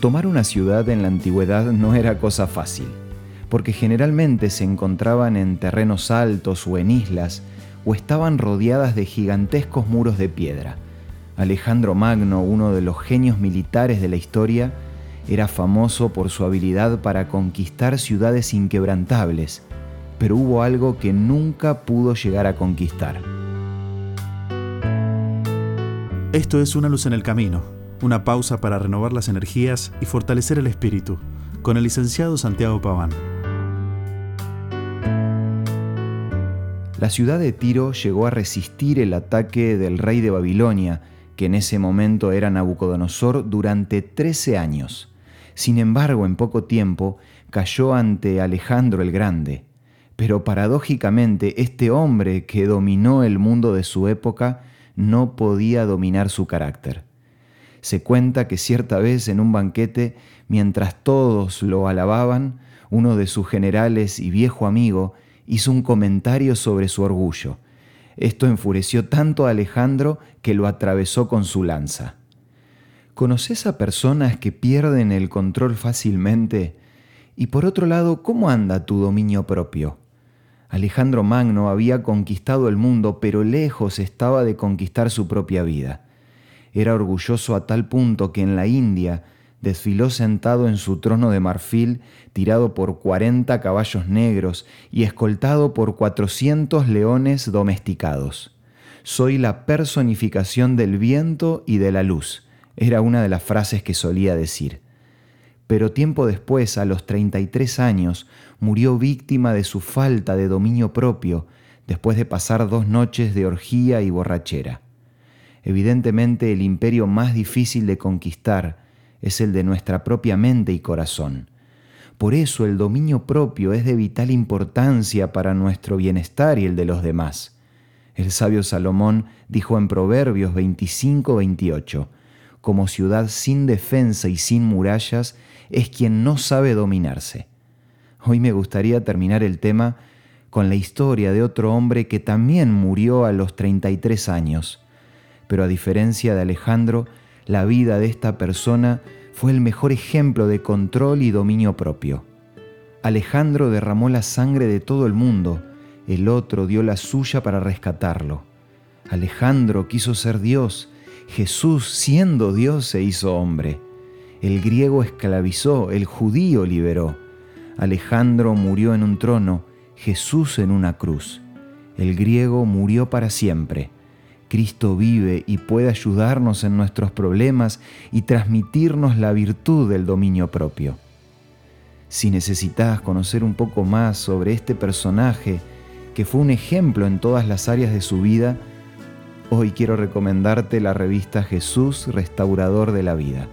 Tomar una ciudad en la antigüedad no era cosa fácil, porque generalmente se encontraban en terrenos altos o en islas, o estaban rodeadas de gigantescos muros de piedra. Alejandro Magno, uno de los genios militares de la historia, era famoso por su habilidad para conquistar ciudades inquebrantables, pero hubo algo que nunca pudo llegar a conquistar. Esto es Una luz en el camino, una pausa para renovar las energías y fortalecer el espíritu, con el licenciado Santiago Paván. La ciudad de Tiro llegó a resistir el ataque del rey de Babilonia, que en ese momento era Nabucodonosor, durante 13 años. Sin embargo, en poco tiempo cayó ante Alejandro el Grande. Pero paradójicamente, este hombre que dominó el mundo de su época no podía dominar su carácter. Se cuenta que cierta vez en un banquete, mientras todos lo alababan, uno de sus generales y viejo amigo hizo un comentario sobre su orgullo. Esto enfureció tanto a Alejandro que lo atravesó con su lanza. ¿Conoces a personas que pierden el control fácilmente? Y por otro lado, ¿cómo anda tu dominio propio? Alejandro Magno había conquistado el mundo, pero lejos estaba de conquistar su propia vida. Era orgulloso a tal punto que en la India desfiló sentado en su trono de marfil, tirado por cuarenta caballos negros y escoltado por cuatrocientos leones domesticados. Soy la personificación del viento y de la luz, era una de las frases que solía decir pero tiempo después, a los 33 años, murió víctima de su falta de dominio propio después de pasar dos noches de orgía y borrachera. Evidentemente el imperio más difícil de conquistar es el de nuestra propia mente y corazón. Por eso el dominio propio es de vital importancia para nuestro bienestar y el de los demás. El sabio Salomón dijo en Proverbios 25-28, como ciudad sin defensa y sin murallas, es quien no sabe dominarse. Hoy me gustaría terminar el tema con la historia de otro hombre que también murió a los 33 años, pero a diferencia de Alejandro, la vida de esta persona fue el mejor ejemplo de control y dominio propio. Alejandro derramó la sangre de todo el mundo, el otro dio la suya para rescatarlo. Alejandro quiso ser Dios, Jesús siendo Dios se hizo hombre. El griego esclavizó, el judío liberó. Alejandro murió en un trono, Jesús en una cruz. El griego murió para siempre. Cristo vive y puede ayudarnos en nuestros problemas y transmitirnos la virtud del dominio propio. Si necesitas conocer un poco más sobre este personaje, que fue un ejemplo en todas las áreas de su vida, hoy quiero recomendarte la revista Jesús, Restaurador de la Vida.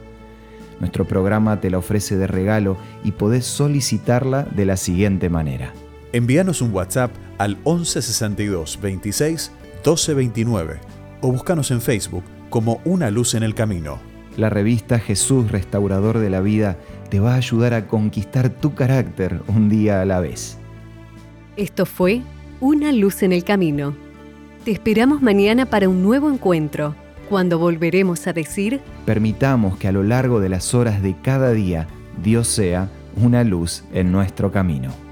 Nuestro programa te la ofrece de regalo y podés solicitarla de la siguiente manera. Envíanos un WhatsApp al 1162 26 1229 o búscanos en Facebook como Una Luz en el Camino. La revista Jesús Restaurador de la Vida te va a ayudar a conquistar tu carácter un día a la vez. Esto fue Una Luz en el Camino. Te esperamos mañana para un nuevo encuentro cuando volveremos a decir, permitamos que a lo largo de las horas de cada día Dios sea una luz en nuestro camino.